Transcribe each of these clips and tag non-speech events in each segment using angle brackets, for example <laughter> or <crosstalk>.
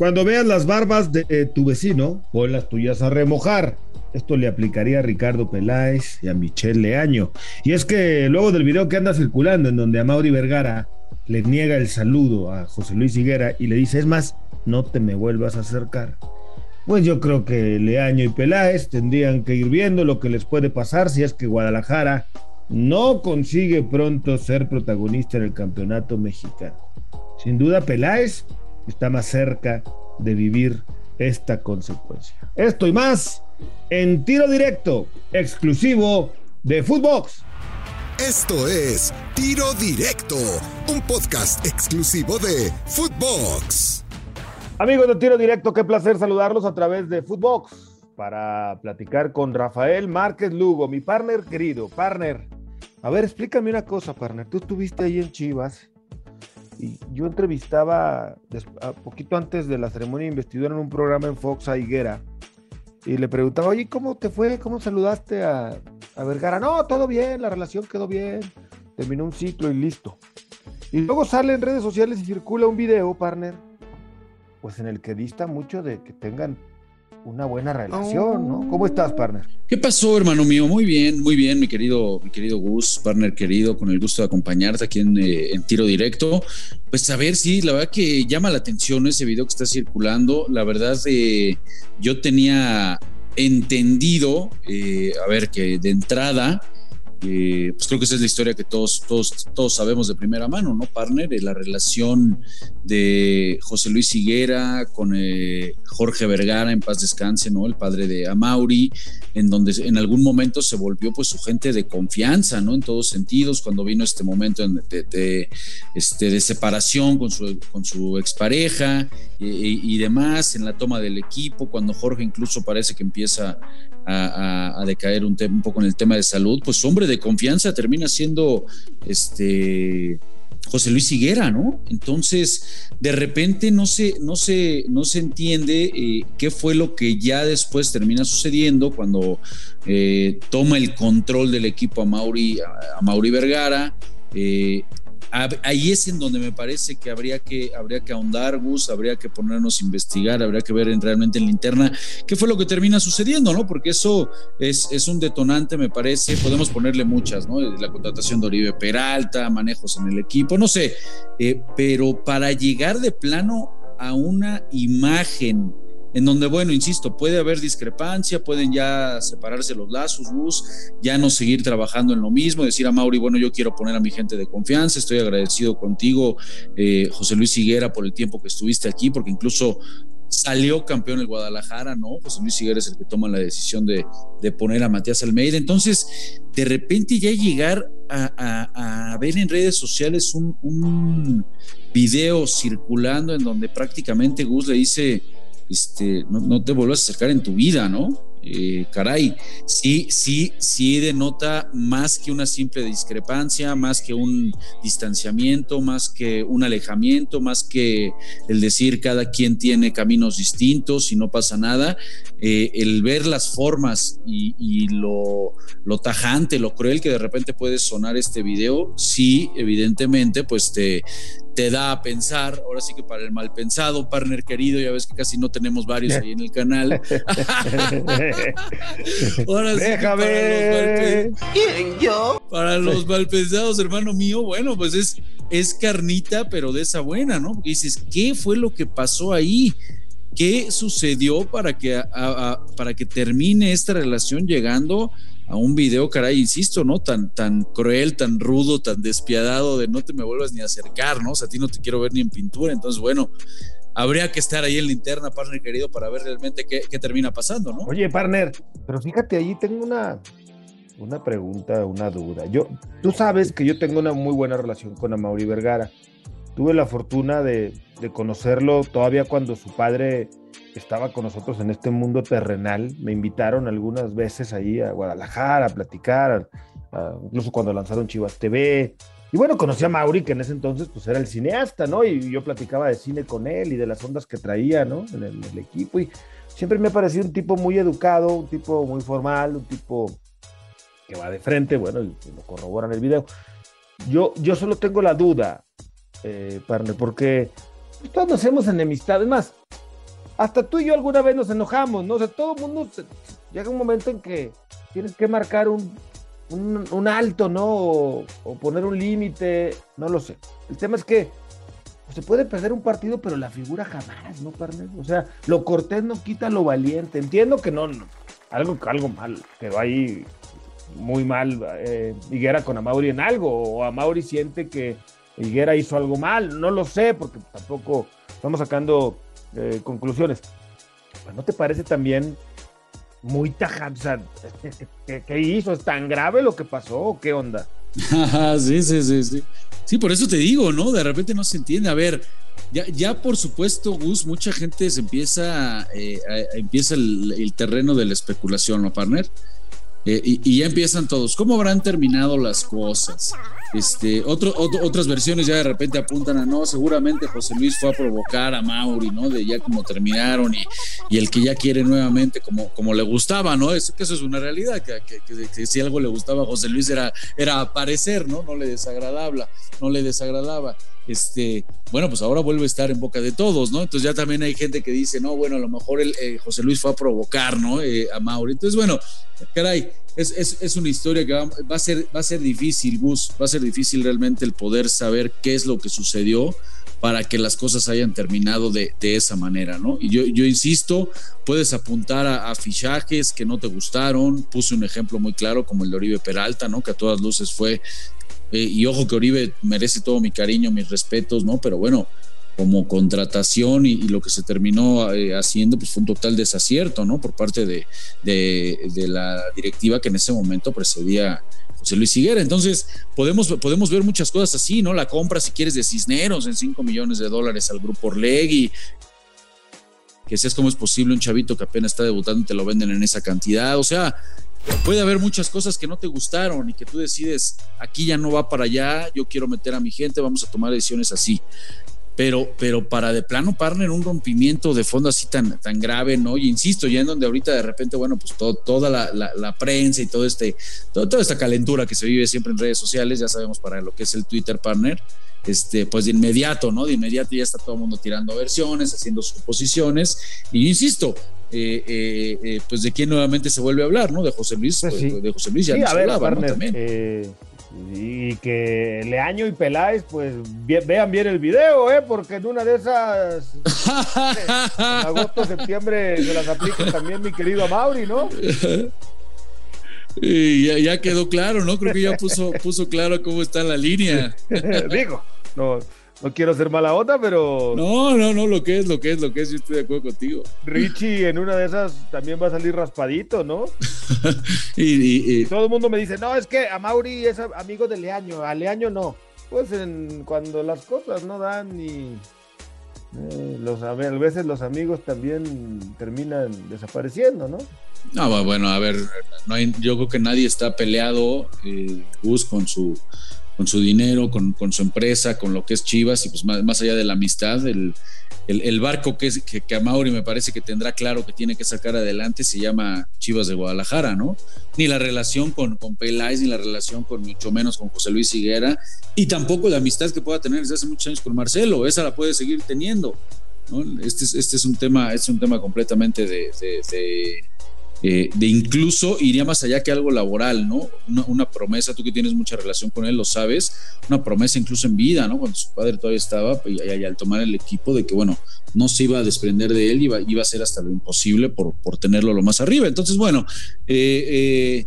Cuando veas las barbas de tu vecino, pon las tuyas a remojar. Esto le aplicaría a Ricardo Peláez y a Michelle Leaño. Y es que luego del video que anda circulando en donde a Mauri Vergara le niega el saludo a José Luis Higuera y le dice, es más, no te me vuelvas a acercar. Pues yo creo que Leaño y Peláez tendrían que ir viendo lo que les puede pasar si es que Guadalajara no consigue pronto ser protagonista en el campeonato mexicano. Sin duda Peláez está más cerca de vivir esta consecuencia. Esto y más en tiro directo, exclusivo de Footbox. Esto es Tiro Directo, un podcast exclusivo de Footbox. Amigos de Tiro Directo, qué placer saludarlos a través de Footbox para platicar con Rafael Márquez Lugo, mi partner querido, partner. A ver, explícame una cosa, partner. Tú estuviste ahí en Chivas y yo entrevistaba a poquito antes de la ceremonia de investidura en un programa en Fox a Higuera y le preguntaba, oye, ¿cómo te fue? ¿Cómo saludaste a, a Vergara? No, todo bien, la relación quedó bien, terminó un ciclo y listo. Y luego sale en redes sociales y circula un video, partner, pues en el que dista mucho de que tengan una buena relación, ¿no? ¿Cómo estás, partner? ¿Qué pasó, hermano mío? Muy bien, muy bien, mi querido, mi querido Gus, partner querido, con el gusto de acompañarte aquí en, eh, tiro directo. Pues a ver, sí, la verdad que llama la atención ese video que está circulando. La verdad, eh, yo tenía entendido, eh, a ver, que de entrada eh, pues creo que esa es la historia que todos, todos, todos sabemos de primera mano, ¿no, partner? De la relación de José Luis Higuera con eh, Jorge Vergara, en paz descanse, ¿no? El padre de Amauri, en donde en algún momento se volvió pues su gente de confianza, ¿no? En todos sentidos, cuando vino este momento de, este, de separación con su, con su expareja y demás, en la toma del equipo, cuando Jorge incluso parece que empieza a, decaer un, un, poco en el tema de salud, pues hombre de confianza termina siendo este José Luis Higuera, ¿no? Entonces, de repente no se, no se, no se entiende eh, qué fue lo que ya después termina sucediendo cuando eh, toma el control del equipo a Mauri, a, Mauri Vergara. Eh, ahí es en donde me parece que habría que, habría que ahondar, Gus, habría que ponernos a investigar, habría que ver realmente en la qué fue lo que termina sucediendo, ¿no? Porque eso es, es un detonante, me parece, podemos ponerle muchas, ¿no? La contratación de Oribe Peralta, manejos en el equipo, no sé, eh, pero para llegar de plano a una imagen en donde, bueno, insisto, puede haber discrepancia, pueden ya separarse los lazos, Gus, ya no seguir trabajando en lo mismo, decir a Mauri, bueno, yo quiero poner a mi gente de confianza, estoy agradecido contigo, eh, José Luis Higuera, por el tiempo que estuviste aquí, porque incluso salió campeón el Guadalajara, ¿no? José Luis Higuera es el que toma la decisión de, poner a Matías Almeida. Entonces, de repente ya llegar a, ver en redes sociales un video circulando en donde prácticamente Gus le dice este, no, te vuelvas a acercar en tu vida, ¿no? Eh, caray, sí, sí, sí denota más que una simple discrepancia, más que un distanciamiento, más que un alejamiento, más que el decir cada quien tiene caminos distintos y no pasa nada. Eh, el ver las formas y, lo, lo, tajante, lo cruel que de repente puede sonar este video, sí, evidentemente, pues te, te da a pensar, ahora sí que para el mal pensado, partner querido, ya ves que casi no tenemos varios ahí en el canal. <laughs> ahora sí Déjame. ¿Quién yo? Para los mal pensados, hermano mío, bueno, pues es, es carnita, pero de esa buena, ¿no? Porque dices, ¿qué fue lo que pasó ahí? ¿Qué sucedió para que, para que termine esta relación llegando a un video, caray, insisto, ¿no? Tan, tan cruel, tan rudo, tan despiadado de no te me vuelvas ni a acercar, ¿no? O sea, a ti no te quiero ver ni en pintura. Entonces, bueno, habría que estar ahí en la interna, partner querido, para ver realmente qué, qué termina pasando, ¿no? Oye, partner, pero fíjate, ahí tengo una, una pregunta, una duda. Yo, tú sabes que yo tengo una muy buena relación con Amaury Vergara. Tuve la fortuna de, de conocerlo todavía cuando su padre estaba con nosotros en este mundo terrenal. Me invitaron algunas veces ahí a Guadalajara a platicar, incluso cuando lanzaron Chivas TV. Y bueno, conocí a Mauri, que en ese entonces pues era el cineasta, ¿no? Y yo platicaba de cine con él y de las ondas que traía, ¿no? En el, equipo. Y siempre me ha parecido un tipo muy educado, un tipo muy formal, un tipo que va de frente, bueno, y lo corrobora en el video. Yo, yo solo tengo la duda, eh, partner, porque todos nos hemos enemistado. Es más, hasta tú y yo alguna vez nos enojamos, ¿no? O sea, todo el mundo llega un momento en que tienes que marcar un, un, alto, ¿no? O, poner un límite, no lo sé. El tema es que se puede perder un partido, pero la figura jamás, ¿no, partner? O sea, lo cortés no quita lo valiente. Entiendo que no, algo, algo mal, quedó ahí muy mal eh, Higuera con Amauri en algo, o Amauri siente que Higuera hizo algo mal, no lo sé, porque tampoco estamos sacando eh, conclusiones. ¿No te parece también muy tajante. <laughs> ¿qué, hizo? ¿Es tan grave lo que pasó qué onda? <laughs> sí, sí, sí, sí. Sí, por eso te digo, ¿no? De repente no se entiende. A ver, ya, ya por supuesto, Gus, mucha gente se empieza, eh, empieza el, terreno de la especulación, ¿no, partner? Eh, y, ya empiezan todos. ¿Cómo habrán terminado las cosas? Este, otro, otras versiones ya de repente apuntan a no, seguramente José Luis fue a provocar a Mauri, ¿no? De ya como terminaron y, el que ya quiere nuevamente como, como le gustaba, ¿no? Es que eso es una realidad, que, que, si algo le gustaba a José Luis era, era aparecer, ¿no? No le desagradaba, no le desagradaba. Este, bueno, pues ahora vuelve a estar en boca de todos, ¿no? Entonces ya también hay gente que dice, no, bueno, a lo mejor el, eh, José Luis fue a provocar, ¿no? Eh, a Mauri. Entonces, bueno, caray, es, una historia que va, a ser, va a ser difícil, Gus, va a ser difícil realmente el poder saber qué es lo que sucedió para que las cosas hayan terminado de, esa manera, ¿no? Y yo, yo insisto, puedes apuntar a, fichajes que no te gustaron, puse un ejemplo muy claro como el de Oribe Peralta, ¿no? Que a todas luces fue, eh, y ojo que Oribe merece todo mi cariño, mis respetos, ¿no? Pero bueno, como contratación y, lo que se terminó eh, haciendo pues fue un total desacierto, ¿no? Por parte de, de, la directiva que en ese momento precedía José Luis Higuera. Entonces, podemos, podemos ver muchas cosas así, ¿no? La compra, si quieres, de Cisneros en 5 millones de dólares al grupo Orlegui. Que si es como es posible un chavito que apenas está debutando y te lo venden en esa cantidad. O sea, puede haber muchas cosas que no te gustaron y que tú decides, aquí ya no va para allá, yo quiero meter a mi gente, vamos a tomar decisiones así pero, pero para de plano partner un rompimiento de fondo así tan, tan grave, ¿no? Y insisto, ya en donde ahorita de repente, bueno, pues toda la, prensa y todo este, toda esta calentura que se vive siempre en redes sociales, ya sabemos para lo que es el Twitter partner, este, pues de inmediato, ¿no? De inmediato ya está todo el mundo tirando versiones, haciendo suposiciones, y insisto, eh, eh, eh, pues de quién nuevamente se vuelve a hablar, ¿no? De José Luis, pues pues, de José Luis ya sí, a ver, hablaba, También y que Leaño y Peláez, pues vean bien el video, ¿eh? porque en una de esas, en agosto, septiembre, se las aplica también mi querido Mauri, ¿no? Y ya, quedó claro, ¿no? Creo que ya puso, puso claro cómo está la línea. <laughs> Digo, no, no quiero ser mala onda, pero. No, no, no, lo que es, lo que es, lo que es, yo estoy de acuerdo contigo. Richie en una de esas también va a salir raspadito, ¿no? <laughs> y, todo el mundo me dice, no, es que a Mauri es amigo de Leaño, a Leaño no. Pues en, cuando las cosas no dan y eh, los, a veces los amigos también terminan desapareciendo, ¿no? No, bueno, a ver, no hay, yo creo que nadie está peleado, eh, Gus, con su con su dinero, con, su empresa, con lo que es Chivas y pues más, allá de la amistad, el, el, barco que, es, que, a Mauri me parece que tendrá claro que tiene que sacar adelante se llama Chivas de Guadalajara, ¿no? Ni la relación con, con Peláez, ni la relación con mucho menos con José Luis Higuera, y tampoco la amistad que pueda tener desde hace muchos años con Marcelo, esa la puede seguir teniendo. Este, este es un tema, es un tema completamente de eh, de incluso iría más allá que algo laboral, ¿no? Una, promesa, tú que tienes mucha relación con él, lo sabes, una promesa incluso en vida, ¿no? Cuando su padre todavía estaba, y, al tomar el equipo, de que, bueno, no se iba a desprender de él, iba, iba a hacer hasta lo imposible por, por tenerlo lo más arriba. Entonces, bueno, eh, eh,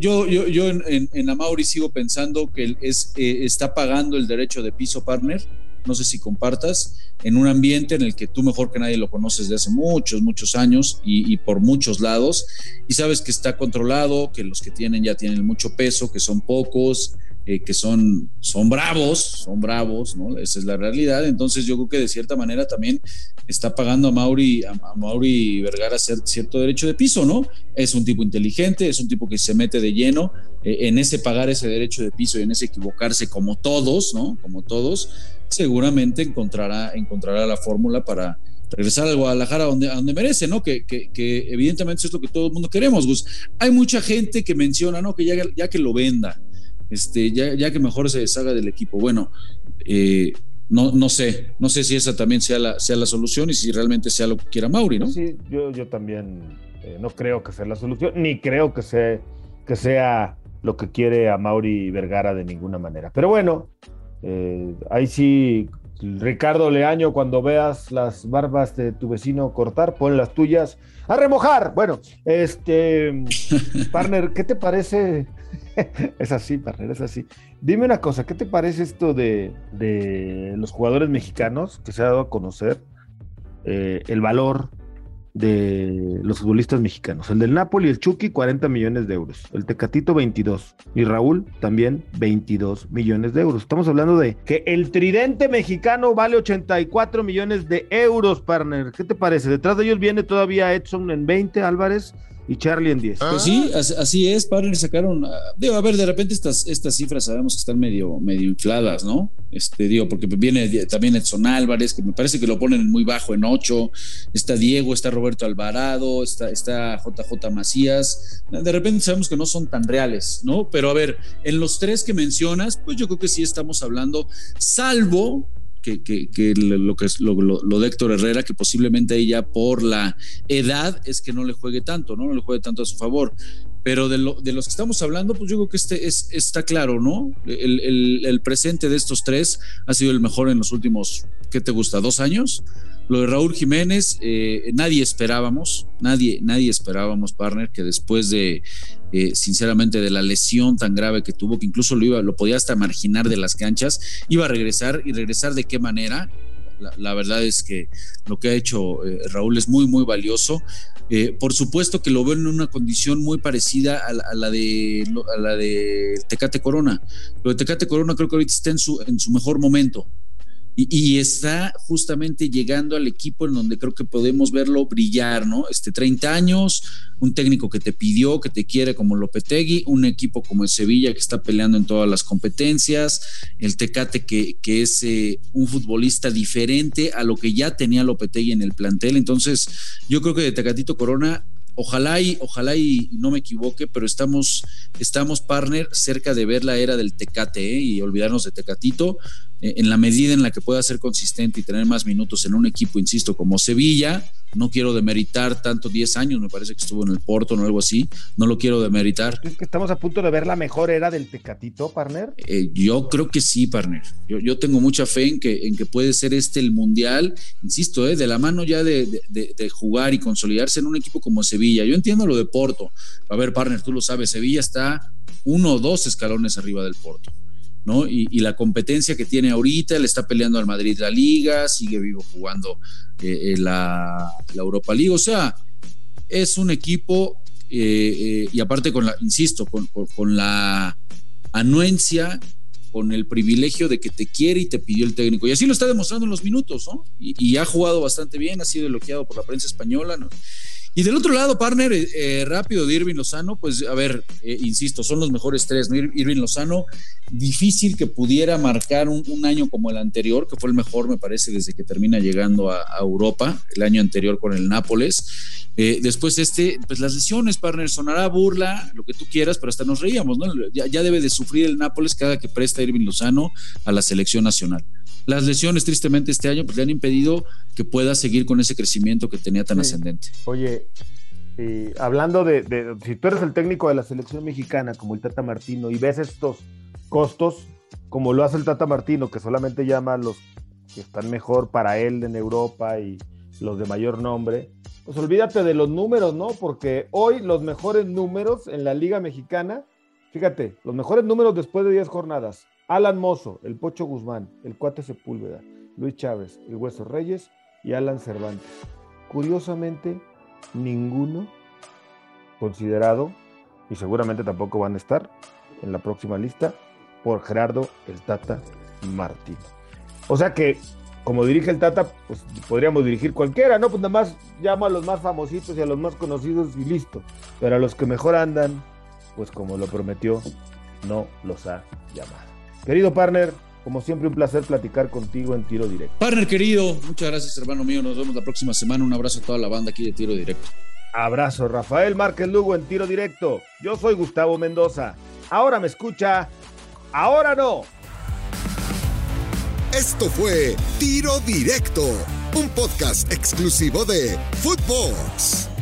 yo, yo, yo, en, en, Amauri sigo pensando que él es, está pagando el derecho de piso partner no sé si compartas, en un ambiente en el que tú mejor que nadie lo conoces de hace muchos, muchos años y, por muchos lados, y sabes que está controlado, que los que tienen ya tienen mucho peso, que son pocos, eh, que son, son bravos, son bravos, ¿no? Esa es la realidad. Entonces yo creo que de cierta manera también está pagando a Mauri, a, Mauri Vergara cierto derecho de piso, ¿no? Es un tipo inteligente, es un tipo que se mete de lleno eh, en ese pagar ese derecho de piso y en ese equivocarse como todos, ¿no? Como todos seguramente encontrará, encontrará la fórmula para regresar al Guadalajara donde, donde merece, ¿no? Que, que, evidentemente es lo que todo el mundo queremos, Gus. Hay mucha gente que menciona, ¿no? Que ya, ya que lo venda, este, ya, ya que mejor se deshaga del equipo. Bueno, eh, no, no sé, no sé si esa también sea la, sea la solución y si realmente sea lo que quiera Mauri, ¿no? Sí, yo, yo también eh, no creo que sea la solución, ni creo que sea, que sea lo que quiere a Mauri Vergara de ninguna manera. Pero bueno, eh, ahí sí, Ricardo Leaño, cuando veas las barbas de tu vecino cortar, pon las tuyas a remojar. Bueno, este, <laughs> partner, ¿qué te parece? <laughs> es así, partner, es así. Dime una cosa, ¿qué te parece esto de, de los jugadores mexicanos que se ha dado a conocer? Eh, el valor de los futbolistas mexicanos. El del Napoli, el Chucky, 40 millones de euros. El Tecatito, 22. Y Raúl, también 22 millones de euros. Estamos hablando de que el tridente mexicano vale 84 millones de euros, partner. ¿Qué te parece? Detrás de ellos viene todavía Edson en 20, Álvarez y Charlie en 10. Pues sí, así es, Partner sacaron, ah, digo, a ver, de repente estas, estas cifras sabemos que están medio, medio infladas, ¿no? Este, digo, porque viene también Edson Álvarez, que me parece que lo ponen muy bajo en 8, está Diego, está Roberto Alvarado, está, está JJ Macías, de repente sabemos que no son tan reales, ¿no? Pero a ver, en los tres que mencionas, pues yo creo que sí estamos hablando, salvo que, lo que es lo, de Héctor Herrera, que posiblemente ella por la edad es que no le juegue tanto, ¿no? No le juegue tanto a su favor. Pero de, de los que estamos hablando, pues yo creo que este es, está claro, ¿no? El, el presente de estos tres ha sido el mejor en los últimos, ¿qué te gusta? ¿Dos años? Lo de Raúl Jiménez, eh, nadie esperábamos, nadie, nadie esperábamos, partner, que después de, eh, sinceramente, de la lesión tan grave que tuvo, que incluso lo, iba, lo podía hasta marginar de las canchas, iba a regresar y regresar de qué manera. La, verdad es que lo que ha hecho eh, Raúl es muy, muy valioso. por supuesto que lo veo en una condición muy parecida a la, de, a la de Tecate Corona. Lo de Tecate Corona creo que ahorita está en su, en su mejor momento y, está justamente llegando al equipo en donde creo que podemos verlo brillar, ¿no? Este 30 años, un técnico que te pidió, que te quiere como Lopetegui, un equipo como el Sevilla que está peleando en todas las competencias, el Tecate que, que es eh, un futbolista diferente a lo que ya tenía Lopetegui en el plantel. Entonces, yo creo que de Tecatito Corona ojalá y ojalá y no me equivoque, pero estamos, estamos partner cerca de ver la era del Tecate ¿eh? y olvidarnos de Tecatito. Eh, en la medida en la que pueda ser consistente y tener más minutos en un equipo, insisto, como Sevilla, no quiero demeritar tanto 10 años, me parece que estuvo en el Porto o algo así, no lo quiero demeritar. ¿Es que estamos a punto de ver la mejor era del Tecatito, partner? Eh, yo creo que sí, partner. Yo, yo, tengo mucha fe en que, en que puede ser este el Mundial, insisto, eh, de la mano ya de, de, jugar y consolidarse en un equipo como Sevilla. Yo entiendo lo de Porto. A ver, partner, tú lo sabes, Sevilla está uno o dos escalones arriba del Porto. ¿No? Y, la competencia que tiene ahorita, le está peleando al Madrid la Liga, sigue vivo jugando eh, eh, la, Europa League, o sea, es un equipo, eh, y aparte con la, insisto, con, la anuencia, con el privilegio de que te quiere y te pidió el técnico, y así lo está demostrando en los minutos, ¿no? Y, y ha jugado bastante bien, ha sido elogiado por la prensa española, ¿no? Y del otro lado, partner, eh, eh, rápido de Irving Lozano, pues a ver, eh, insisto, son los mejores tres, ¿no? Irving Lozano, difícil que pudiera marcar un, año como el anterior, que fue el mejor, me parece, desde que termina llegando a, Europa, el año anterior con el Nápoles. después este, pues las lesiones, partner, sonará burla, lo que tú quieras, pero hasta nos reíamos, ¿no? Ya, ya debe de sufrir el Nápoles cada que presta Irving Lozano a la selección nacional. Las lesiones, tristemente, este año pues, le han impedido que pueda seguir con ese crecimiento que tenía tan ascendente. Oye, hablando de, si tú eres el técnico de la selección mexicana, como el Tata Martino, y ves estos costos, como lo hace el Tata Martino, que solamente llama a los que están mejor para él en Europa y los de mayor nombre, pues olvídate de los números, ¿no? Porque hoy los mejores números en la Liga Mexicana, fíjate, los mejores números después de 10 jornadas, Alan Mozo, el Pocho Guzmán, el Cuate Sepúlveda, Luis Chávez, el Hueso Reyes y Alan Cervantes. Curiosamente, ninguno considerado, y seguramente tampoco van a estar en la próxima lista, por Gerardo el Tata Martín. O sea que, como dirige el Tata, pues podríamos dirigir cualquiera, ¿no? Pues nada más llama a los más famositos y a los más conocidos y listo. Pero a los que mejor andan, pues como lo prometió, no los ha llamado. Querido partner, como siempre, un placer platicar contigo en Tiro Directo. Partner querido, muchas gracias, hermano mío. Nos vemos la próxima semana. Un abrazo a toda la banda aquí de Tiro Directo. Abrazo, Rafael Márquez Lugo en Tiro Directo. Yo soy Gustavo Mendoza. Ahora me escucha, ahora no. Esto fue Tiro Directo, un podcast exclusivo de Footbox.